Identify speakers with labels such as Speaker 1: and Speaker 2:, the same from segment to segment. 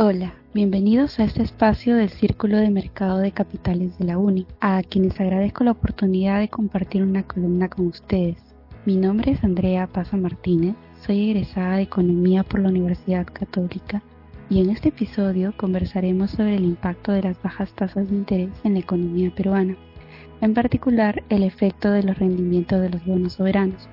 Speaker 1: Hola, bienvenidos a este espacio del Círculo de Mercado de Capitales de la UNI, a quienes agradezco la oportunidad de compartir una columna con ustedes. Mi nombre es Andrea Paza Martínez, soy egresada de Economía por la Universidad Católica y en este episodio conversaremos sobre el impacto de las bajas tasas de interés en la economía peruana, en particular el efecto de los rendimientos de los bonos soberanos.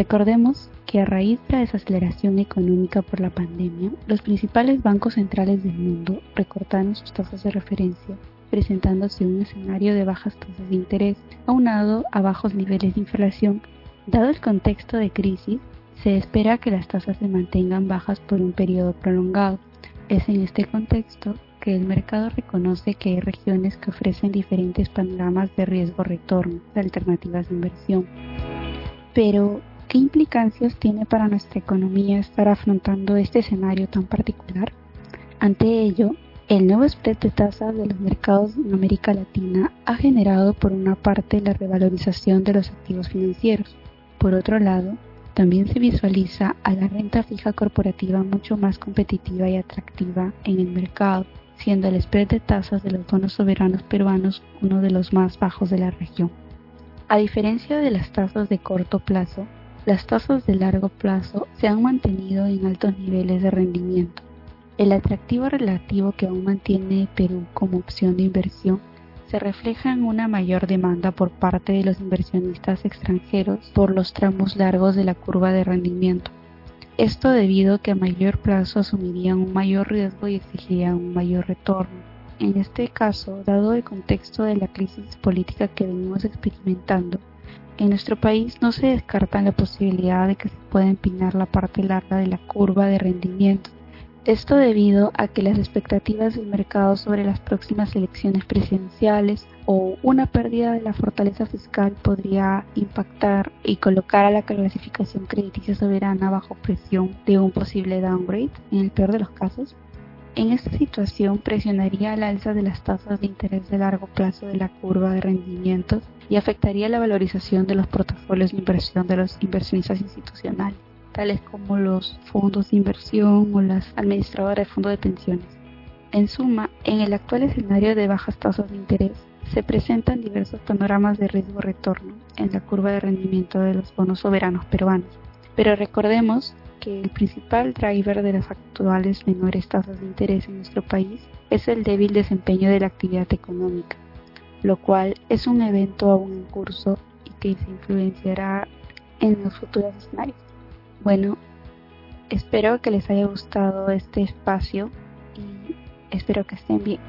Speaker 1: Recordemos que a raíz de la desaceleración económica por la pandemia, los principales bancos centrales del mundo recortaron sus tasas de referencia, presentándose un escenario de bajas tasas de interés, aunado a bajos niveles de inflación. Dado el contexto de crisis, se espera que las tasas se mantengan bajas por un periodo prolongado. Es en este contexto que el mercado reconoce que hay regiones que ofrecen diferentes panoramas de riesgo-retorno, de alternativas de inversión. Pero, ¿Qué implicancias tiene para nuestra economía estar afrontando este escenario tan particular? Ante ello, el nuevo spread de tasas de los mercados en América Latina ha generado por una parte la revalorización de los activos financieros. Por otro lado, también se visualiza a la renta fija corporativa mucho más competitiva y atractiva en el mercado, siendo el spread de tasas de los bonos soberanos peruanos uno de los más bajos de la región. A diferencia de las tasas de corto plazo, las tasas de largo plazo se han mantenido en altos niveles de rendimiento. El atractivo relativo que aún mantiene Perú como opción de inversión se refleja en una mayor demanda por parte de los inversionistas extranjeros por los tramos largos de la curva de rendimiento. Esto debido a que a mayor plazo asumirían un mayor riesgo y exigirían un mayor retorno. En este caso, dado el contexto de la crisis política que venimos experimentando, en nuestro país no se descarta la posibilidad de que se pueda empinar la parte larga de la curva de rendimiento. Esto debido a que las expectativas del mercado sobre las próximas elecciones presidenciales o una pérdida de la fortaleza fiscal podría impactar y colocar a la clasificación crediticia soberana bajo presión de un posible downgrade en el peor de los casos. En esta situación presionaría al alza de las tasas de interés de largo plazo de la curva de rendimientos y afectaría la valorización de los portafolios de inversión de los inversionistas institucionales, tales como los fondos de inversión o las administradoras de fondos de pensiones. En suma, en el actual escenario de bajas tasas de interés, se presentan diversos panoramas de riesgo-retorno en la curva de rendimiento de los bonos soberanos peruanos. Pero recordemos que el principal driver de las actuales menores tasas de interés en nuestro país es el débil desempeño de la actividad económica, lo cual es un evento aún en curso y que se influenciará en los futuros escenarios. Bueno, espero que les haya gustado este espacio y espero que estén bien.